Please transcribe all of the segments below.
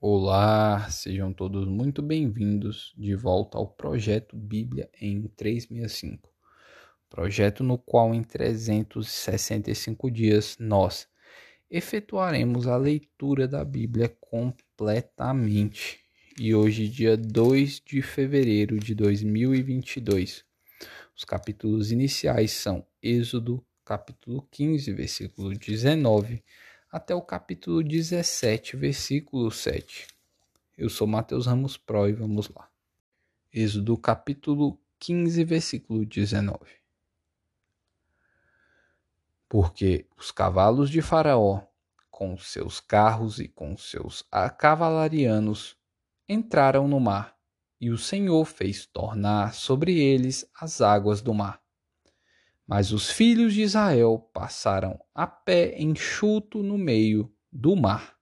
Olá, sejam todos muito bem-vindos de volta ao projeto Bíblia em 365. Projeto no qual em 365 dias nós efetuaremos a leitura da Bíblia completamente. E hoje, dia 2 de fevereiro de 2022. Os capítulos iniciais são Êxodo, capítulo 15, versículo 19 até o capítulo 17, versículo 7. Eu sou Mateus Ramos Pro e vamos lá. Êxodo capítulo 15, versículo 19. Porque os cavalos de Faraó, com seus carros e com seus cavalarianos, entraram no mar, e o Senhor fez tornar sobre eles as águas do mar mas os filhos de Israel passaram a pé enxuto no meio do mar.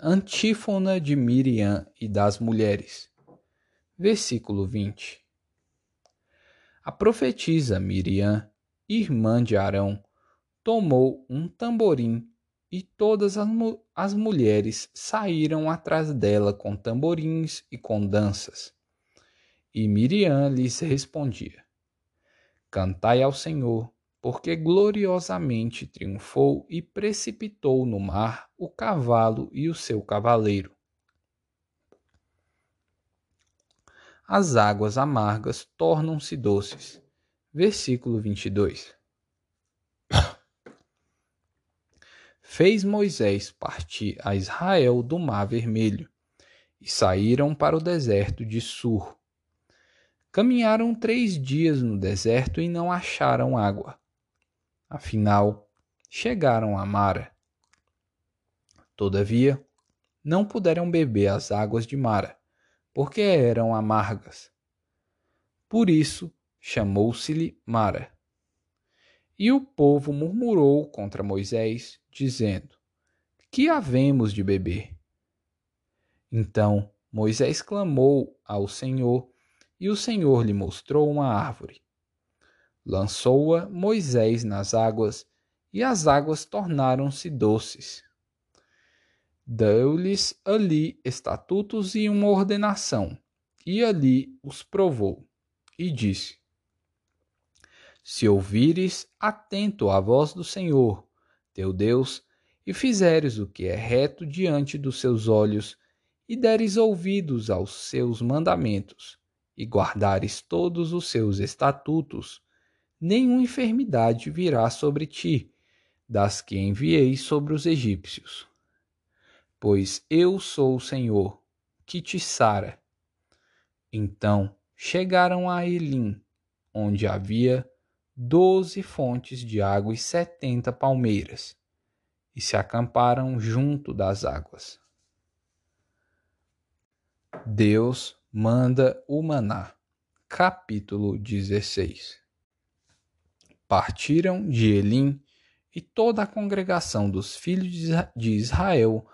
Antífona de Miriam e das mulheres. Versículo 20. A profetisa Miriam, irmã de Arão, tomou um tamborim e todas as, as mulheres saíram atrás dela com tamborins e com danças. E Miriam lhes respondia: Cantai ao Senhor, porque gloriosamente triunfou e precipitou no mar o cavalo e o seu cavaleiro. As águas amargas tornam-se doces. Versículo 22. Fez Moisés partir a Israel do Mar Vermelho, e saíram para o deserto de Sur Caminharam três dias no deserto e não acharam água. Afinal, chegaram a Mara. Todavia, não puderam beber as águas de Mara, porque eram amargas. Por isso, chamou-se-lhe Mara. E o povo murmurou contra Moisés, dizendo: Que havemos de beber? Então Moisés clamou ao Senhor e o Senhor lhe mostrou uma árvore. Lançou-a Moisés nas águas, e as águas tornaram-se doces. Deu-lhes ali estatutos e uma ordenação, e ali os provou, e disse: Se ouvires atento à voz do Senhor, teu Deus, e fizeres o que é reto diante dos seus olhos, e deres ouvidos aos seus mandamentos, e guardares todos os seus estatutos, nenhuma enfermidade virá sobre ti, das que enviei sobre os egípcios. Pois eu sou o Senhor, que te sara. Então chegaram a Elim, onde havia doze fontes de água e setenta palmeiras, e se acamparam junto das águas. Deus manda o maná. Capítulo 16 Partiram de Elim e toda a congregação dos filhos de Israel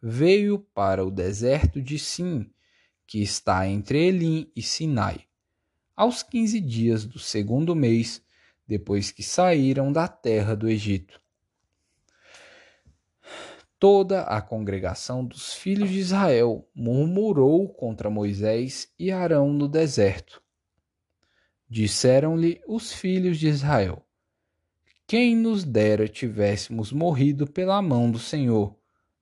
veio para o deserto de Sim, que está entre Elim e Sinai, aos quinze dias do segundo mês, depois que saíram da terra do Egito toda a congregação dos filhos de Israel murmurou contra Moisés e Arão no deserto. Disseram-lhe os filhos de Israel: Quem nos dera tivéssemos morrido pela mão do Senhor,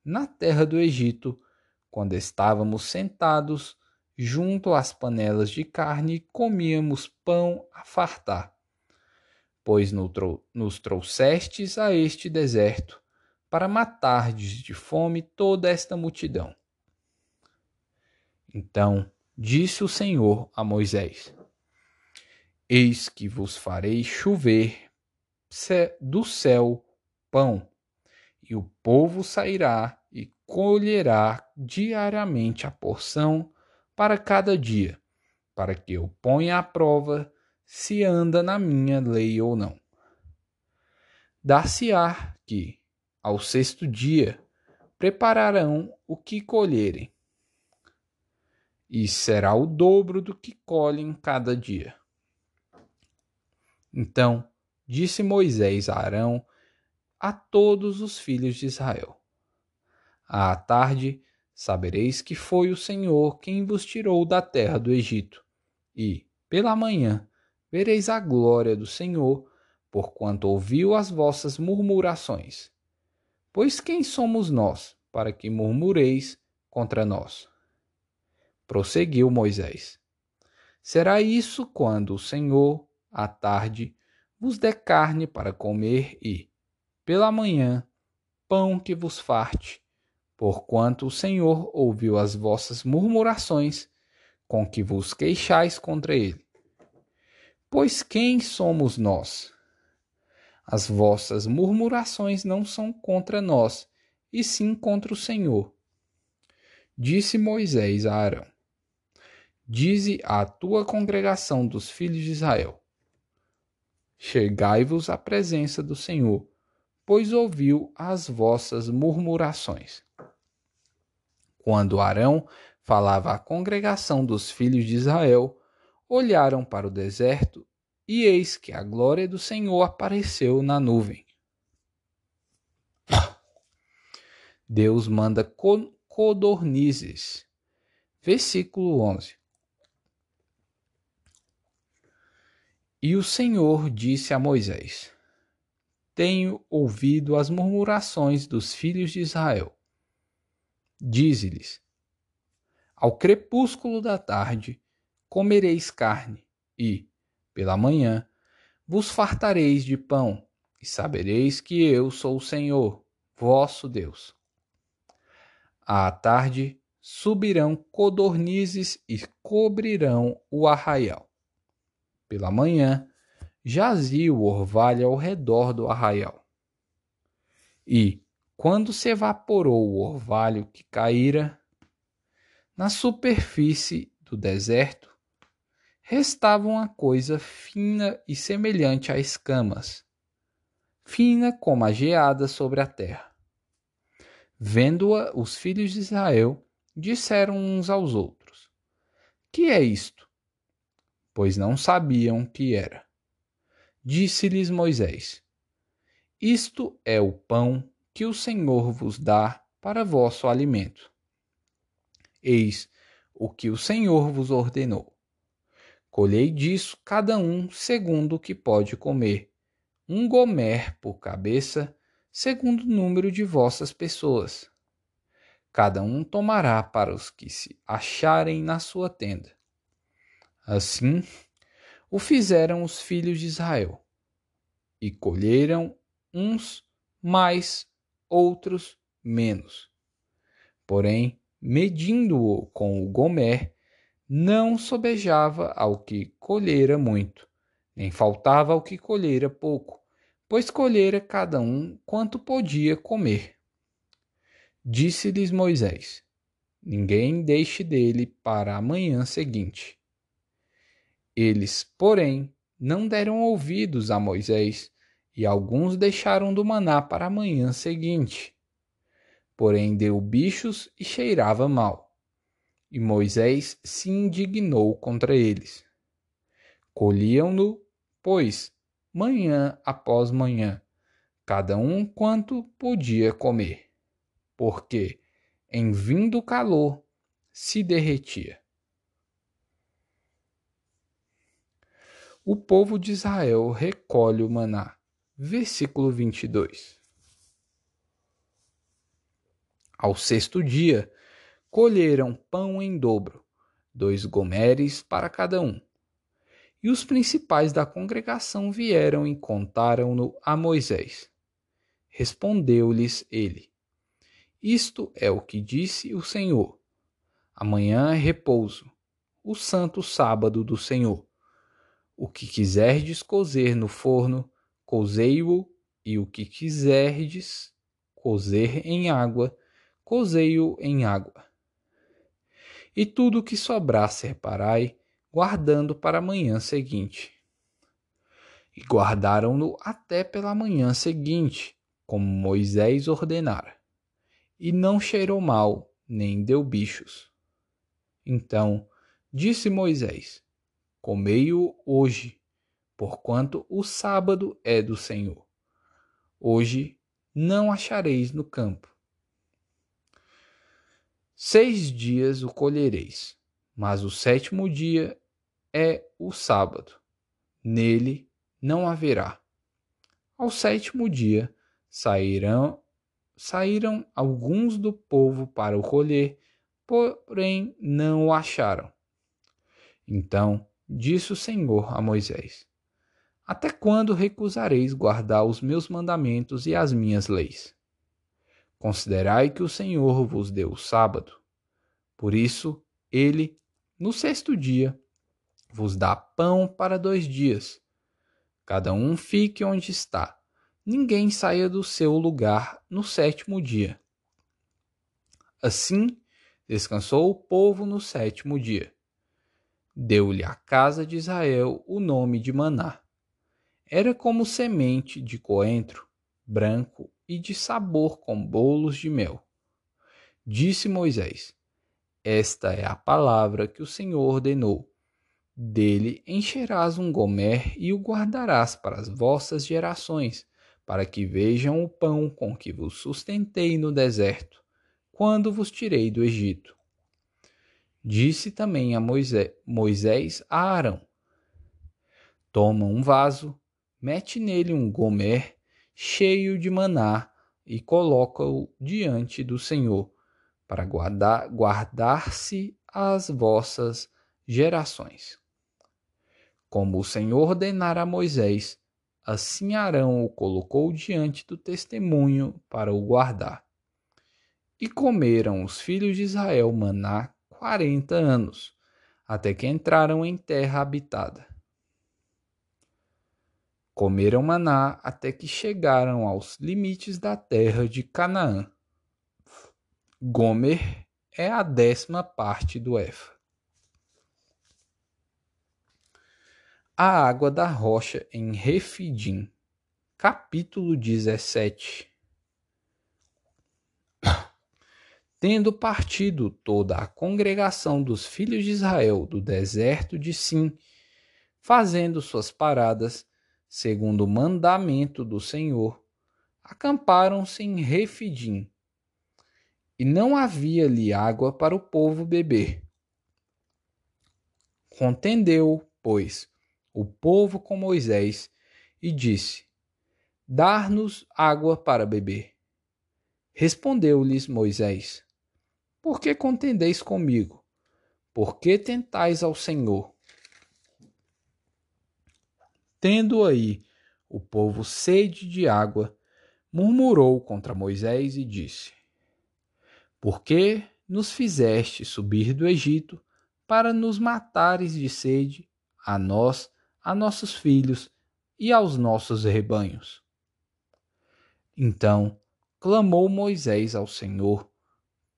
na terra do Egito, quando estávamos sentados junto às panelas de carne e comíamos pão a fartar. Pois nos trouxestes a este deserto para matardes de fome toda esta multidão. Então disse o Senhor a Moisés: Eis que vos farei chover do céu pão, e o povo sairá e colherá diariamente a porção para cada dia, para que eu ponha à prova se anda na minha lei ou não. Dar-se-á que, ao sexto dia, prepararão o que colherem, e será o dobro do que colhem cada dia. Então disse Moisés a Arão, a todos os filhos de Israel: À tarde, sabereis que foi o Senhor quem vos tirou da terra do Egito. E, pela manhã, vereis a glória do Senhor, porquanto ouviu as vossas murmurações. Pois quem somos nós, para que murmureis contra nós? Prosseguiu Moisés. Será isso quando o Senhor, à tarde, vos der carne para comer e, pela manhã, pão que vos farte, porquanto o Senhor ouviu as vossas murmurações com que vos queixais contra ele. Pois quem somos nós? As vossas murmurações não são contra nós, e sim contra o Senhor. Disse Moisés a Arão: Dize à tua congregação dos filhos de Israel: Chegai-vos à presença do Senhor, pois ouviu as vossas murmurações. Quando Arão falava à congregação dos filhos de Israel, olharam para o deserto, e eis que a glória do Senhor apareceu na nuvem. Deus manda codornizes. Versículo 11. E o Senhor disse a Moisés: Tenho ouvido as murmurações dos filhos de Israel. Dize-lhes: Ao crepúsculo da tarde comereis carne, e, pela manhã, vos fartareis de pão, e sabereis que eu sou o Senhor, vosso Deus. À tarde subirão codornizes e cobrirão o arraial. Pela manhã jazia o orvalho ao redor do arraial. E, quando se evaporou o orvalho que caíra, na superfície do deserto, restava uma coisa fina e semelhante a escamas, fina como a geada sobre a terra. Vendo-a, os filhos de Israel disseram uns aos outros: Que é isto? Pois não sabiam que era. Disse-lhes Moisés: Isto é o pão que o Senhor vos dá para vosso alimento. Eis o que o Senhor vos ordenou. Colhei disso cada um segundo o que pode comer, um gomer por cabeça, segundo o número de vossas pessoas. Cada um tomará para os que se acharem na sua tenda. Assim o fizeram os filhos de Israel, e colheram uns mais outros menos. Porém, medindo-o com o Gomer, não sobejava ao que colhera muito, nem faltava ao que colhera pouco, pois colhera cada um quanto podia comer. Disse-lhes Moisés: Ninguém deixe dele para a manhã seguinte. Eles, porém, não deram ouvidos a Moisés, e alguns deixaram do maná para a manhã seguinte. Porém deu bichos e cheirava mal. E Moisés se indignou contra eles. Colhiam-no, pois, manhã após manhã, cada um quanto podia comer, porque, em vindo o calor, se derretia. O povo de Israel recolhe o maná versículo 22. Ao sexto dia, colheram pão em dobro, dois gomeres para cada um. E os principais da congregação vieram e contaram-no a Moisés. Respondeu-lhes ele: Isto é o que disse o Senhor. Amanhã é repouso, o santo sábado do Senhor. O que quiserdes cozer no forno, cozei-o, e o que quiserdes cozer em água, cozei-o em água. E tudo o que sobrar separai, guardando para a manhã seguinte. E guardaram-no até pela manhã seguinte, como Moisés ordenara. E não cheirou mal, nem deu bichos. Então disse Moisés: Comei-o hoje, porquanto o sábado é do Senhor. Hoje não achareis no campo. Seis dias o colhereis, mas o sétimo dia é o sábado. Nele não haverá. Ao sétimo dia sairão saíram alguns do povo para o colher, porém não o acharam. Então disse o Senhor a Moisés: Até quando recusareis guardar os meus mandamentos e as minhas leis? Considerai que o Senhor vos deu o sábado. Por isso, ele, no sexto dia, vos dá pão para dois dias. Cada um fique onde está. Ninguém saia do seu lugar no sétimo dia. Assim, descansou o povo no sétimo dia. Deu-lhe a casa de Israel o nome de Maná. Era como semente de coentro, branco e de sabor com bolos de mel. Disse Moisés: Esta é a palavra que o Senhor ordenou. Dele encherás um gomer e o guardarás para as vossas gerações, para que vejam o pão com que vos sustentei no deserto, quando vos tirei do Egito. Disse também a Moisés, Moisés a Arão: Toma um vaso, mete nele um gomer cheio de maná e coloca-o diante do Senhor, para guardar, guardar-se as vossas gerações. Como o Senhor ordenara a Moisés, assim Arão o colocou diante do testemunho para o guardar. E comeram os filhos de Israel maná quarenta anos, até que entraram em terra habitada. Comeram maná até que chegaram aos limites da terra de Canaã. Gomer é a décima parte do Efa. A água da rocha em Refidim, capítulo 17. Tendo partido toda a congregação dos filhos de Israel do deserto de Sim, fazendo suas paradas, segundo o mandamento do Senhor, acamparam-se em Refidim, e não havia ali água para o povo beber. Contendeu, pois, o povo com Moisés e disse: Dar-nos água para beber. Respondeu-lhes Moisés: Por que contendeis comigo? Por que tentais ao Senhor? Tendo aí o povo sede de água, murmurou contra Moisés e disse: Por que nos fizeste subir do Egito para nos matares de sede, a nós, a nossos filhos e aos nossos rebanhos? Então clamou Moisés ao Senhor: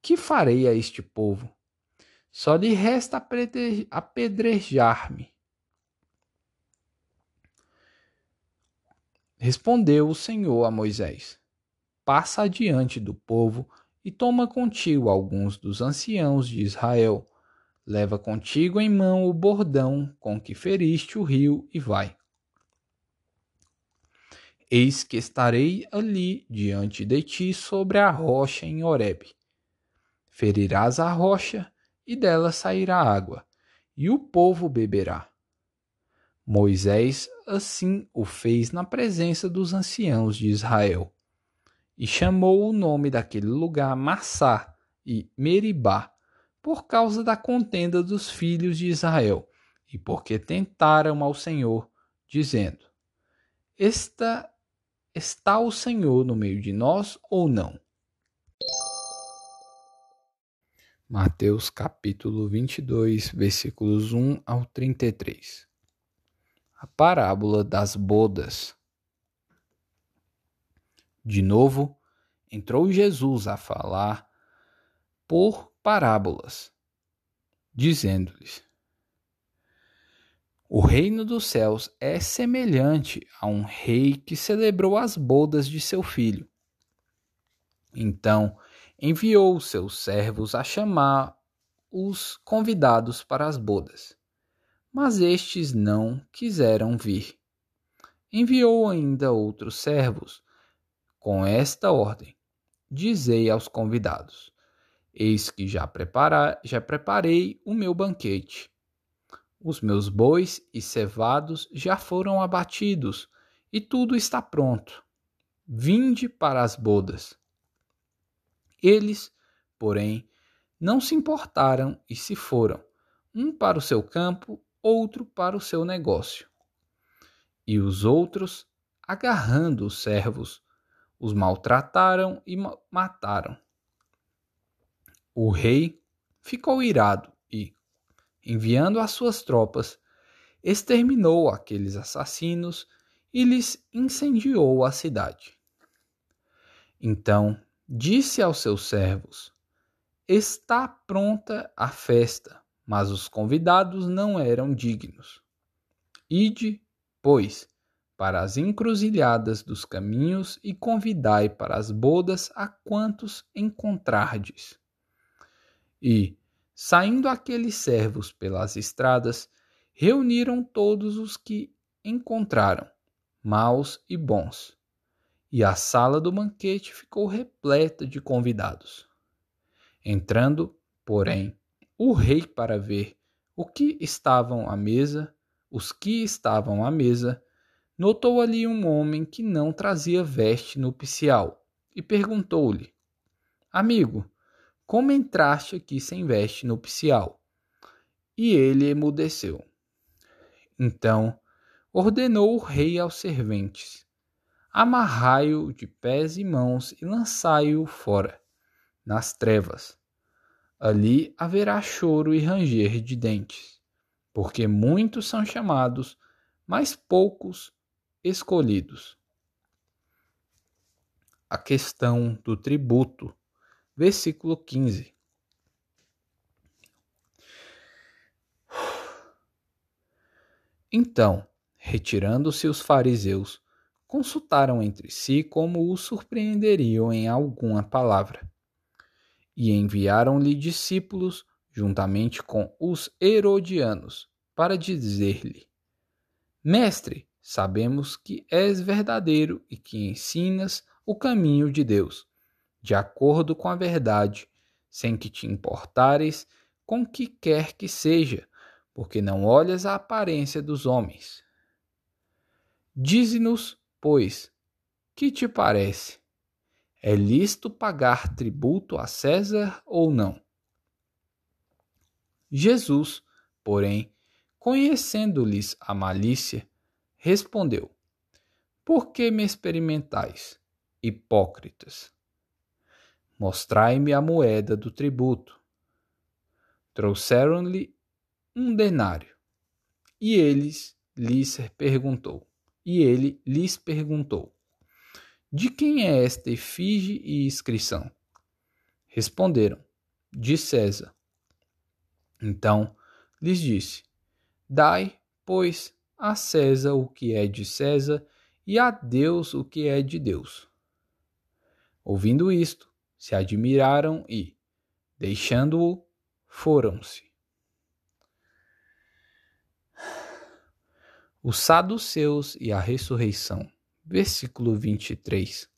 Que farei a este povo? Só lhe resta apedrejar-me Respondeu o Senhor a Moisés: Passa adiante do povo e toma contigo alguns dos anciãos de Israel. Leva contigo em mão o bordão com que feriste o rio e vai. Eis que estarei ali diante de ti sobre a rocha em Horebe. Ferirás a rocha e dela sairá água, e o povo beberá. Moisés assim o fez na presença dos anciãos de Israel. E chamou o nome daquele lugar Massá e Meribá, por causa da contenda dos filhos de Israel, e porque tentaram ao Senhor, dizendo: Está, está o Senhor no meio de nós ou não? Mateus capítulo 22, versículos 1 ao 33 a parábola das bodas. De novo, entrou Jesus a falar por parábolas, dizendo-lhes: O reino dos céus é semelhante a um rei que celebrou as bodas de seu filho. Então enviou seus servos a chamar os convidados para as bodas mas estes não quiseram vir. Enviou ainda outros servos, com esta ordem: Dizei aos convidados: Eis que já, prepara, já preparei o meu banquete. Os meus bois e cevados já foram abatidos, e tudo está pronto. Vinde para as bodas. Eles, porém, não se importaram e se foram, um para o seu campo, outro para o seu negócio. E os outros, agarrando os servos, os maltrataram e mataram. O rei ficou irado e, enviando as suas tropas, exterminou aqueles assassinos e lhes incendiou a cidade. Então disse aos seus servos: Está pronta a festa, mas os convidados não eram dignos. Ide, pois, para as encruzilhadas dos caminhos e convidai para as bodas a quantos encontrardes. E, saindo aqueles servos pelas estradas, reuniram todos os que encontraram, maus e bons, e a sala do banquete ficou repleta de convidados. Entrando, porém, o rei para ver o que estavam à mesa, os que estavam à mesa, notou ali um homem que não trazia veste nupcial e perguntou-lhe: Amigo, como entraste aqui sem veste nupcial? E ele emudeceu. Então ordenou o rei aos serventes: Amarrai-o de pés e mãos e lançai-o fora, nas trevas. Ali haverá choro e ranger de dentes, porque muitos são chamados, mas poucos escolhidos. A questão do tributo, versículo 15. Então, retirando-se os fariseus, consultaram entre si como o surpreenderiam em alguma palavra. E enviaram-lhe discípulos, juntamente com os herodianos, para dizer-lhe: Mestre, sabemos que és verdadeiro e que ensinas o caminho de Deus, de acordo com a verdade, sem que te importares com que quer que seja, porque não olhas a aparência dos homens. Dize-nos, pois, que te parece? É lícito pagar tributo a César ou não? Jesus, porém, conhecendo-lhes a malícia, respondeu: Por que me experimentais, hipócritas? Mostrai-me a moeda do tributo. Trouxeram-lhe um denário. E eles lhes perguntou. E ele lhes perguntou: De quem é esta efígie e inscrição? Responderam: De César. Então lhes disse: Dai, pois, a César o que é de César e a Deus o que é de Deus. Ouvindo isto, se admiraram e, deixando-o, foram-se. Os saduceus e a ressurreição. Versículo 23.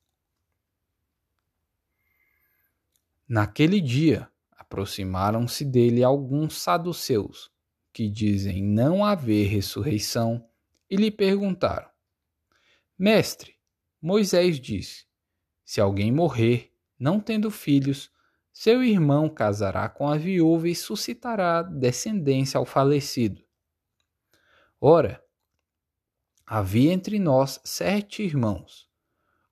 Naquele dia, aproximaram-se dele alguns saduceus que dizem não haver ressurreição, e lhe perguntaram: Mestre, Moisés disse: Se alguém morrer, não tendo filhos, seu irmão casará com a viúva e suscitará descendência ao falecido. Ora, havia entre nós sete irmãos.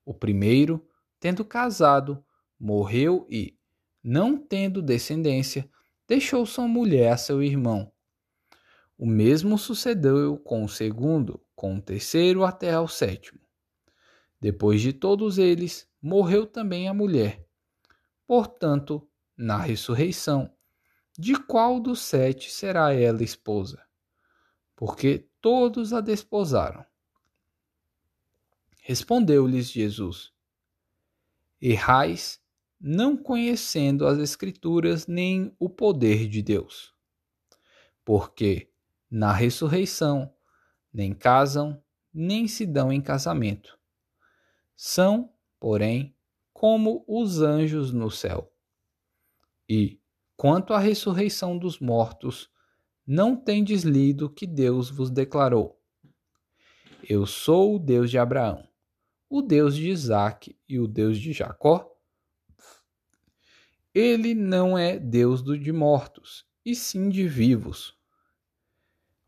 O primeiro, tendo casado, morreu e, não tendo descendência, deixou sua mulher a seu irmão. O mesmo sucedeu com o segundo, com o terceiro até ao sétimo. Depois de todos eles, morreu também a mulher. Portanto, na ressurreição, de qual dos sete será ela esposa? Porque todos a desposaram. Respondeu-lhes Jesus: Errais, não conhecendo as Escrituras nem o poder de Deus. Porque na ressurreição, nem casam, nem se dão em casamento. São, porém, como os anjos no céu. E, quanto à ressurreição dos mortos, não tendes lido que Deus vos declarou: Eu sou o Deus de Abraão, o Deus de Isaque e o Deus de Jacó? Ele não é Deus de mortos, e sim de vivos.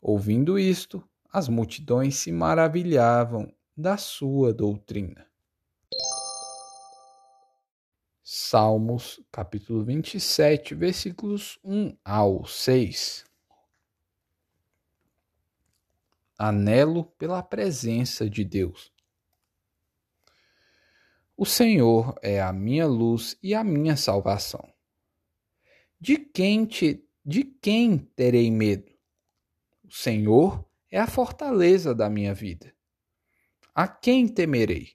Ouvindo isto, as multidões se maravilhavam da sua doutrina. Salmos, capítulo 27, versículos 1 ao 6. Anelo pela presença de Deus. O Senhor é a minha luz e a minha salvação. De quem te, de quem terei medo? O Senhor é a fortaleza da minha vida. A quem temerei?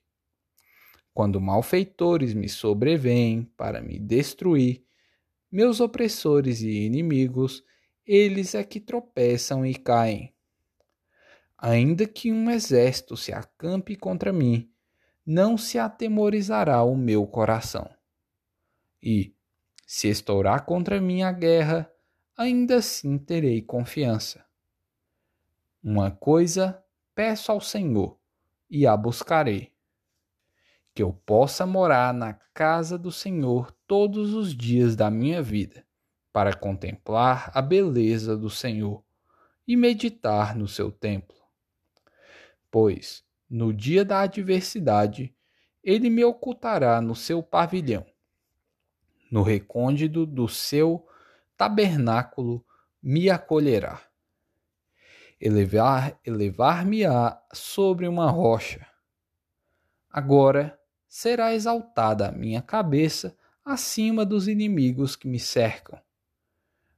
Quando malfeitores me sobrevêm para me destruir, meus opressores e inimigos, eles é que tropeçam e caem. Ainda que um exército se acampe contra mim, não se atemorizará o meu coração. E, se estourar contra mim a guerra, ainda assim terei confiança. Uma coisa peço ao Senhor, e a buscarei: que eu possa morar na casa do Senhor todos os dias da minha vida, para contemplar a beleza do Senhor e meditar no seu templo. Pois, no dia da adversidade, ele me ocultará no seu pavilhão. No recôndito do seu tabernáculo me acolherá. Elevar, elevar-me-á sobre uma rocha. Agora será exaltada a minha cabeça acima dos inimigos que me cercam.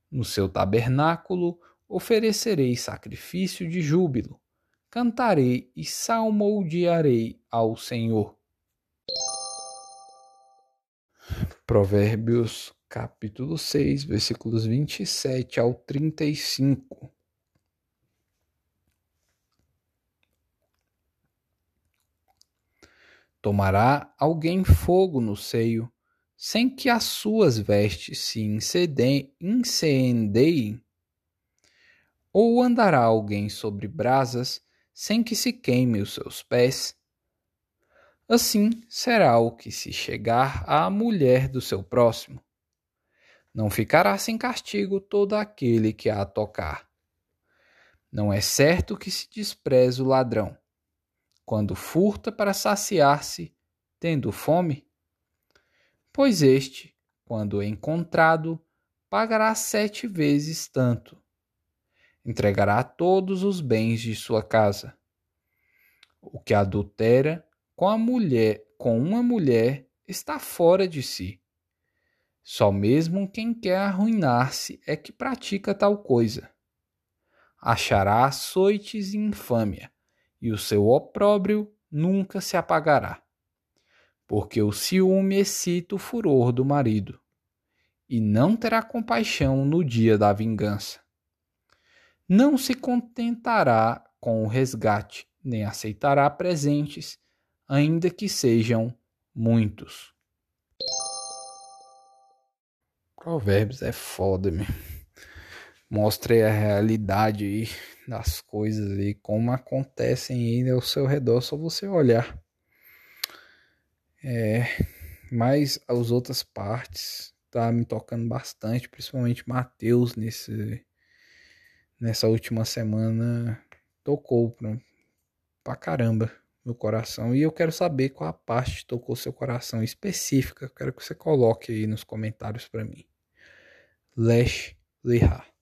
No seu tabernáculo oferecerei sacrifício de júbilo cantarei e salmodiarei ao Senhor. Provérbios capítulo 6, versículos 27 ao 35. Tomará alguém fogo no seio, sem que as suas vestes se incendeiem? Ou andará alguém sobre brasas, sem que se queime os seus pés. Assim será o que se chegar à mulher do seu próximo. Não ficará sem castigo todo aquele que a tocar. Não é certo que se despreze o ladrão, quando furta para saciar-se, tendo fome? Pois este, quando encontrado, pagará sete vezes tanto entregará todos os bens de sua casa. O que adultera com a mulher, com uma mulher, está fora de si. Só mesmo quem quer arruinar-se é que pratica tal coisa. Achará açoites e infâmia, e o seu opróbrio nunca se apagará. Porque o ciúme excita o furor do marido, e não terá compaixão no dia da vingança não se contentará com o resgate, nem aceitará presentes, ainda que sejam muitos. Provérbios é foda, meu. Mostre a realidade aí das coisas e como acontecem aí ao seu redor, só você olhar. É, mas as outras partes tá me tocando bastante, principalmente Mateus nesse nessa última semana tocou pra, pra caramba meu coração. E eu quero saber qual a parte tocou seu coração específica. Eu quero que você coloque aí nos comentários para mim. Lesh Lihar.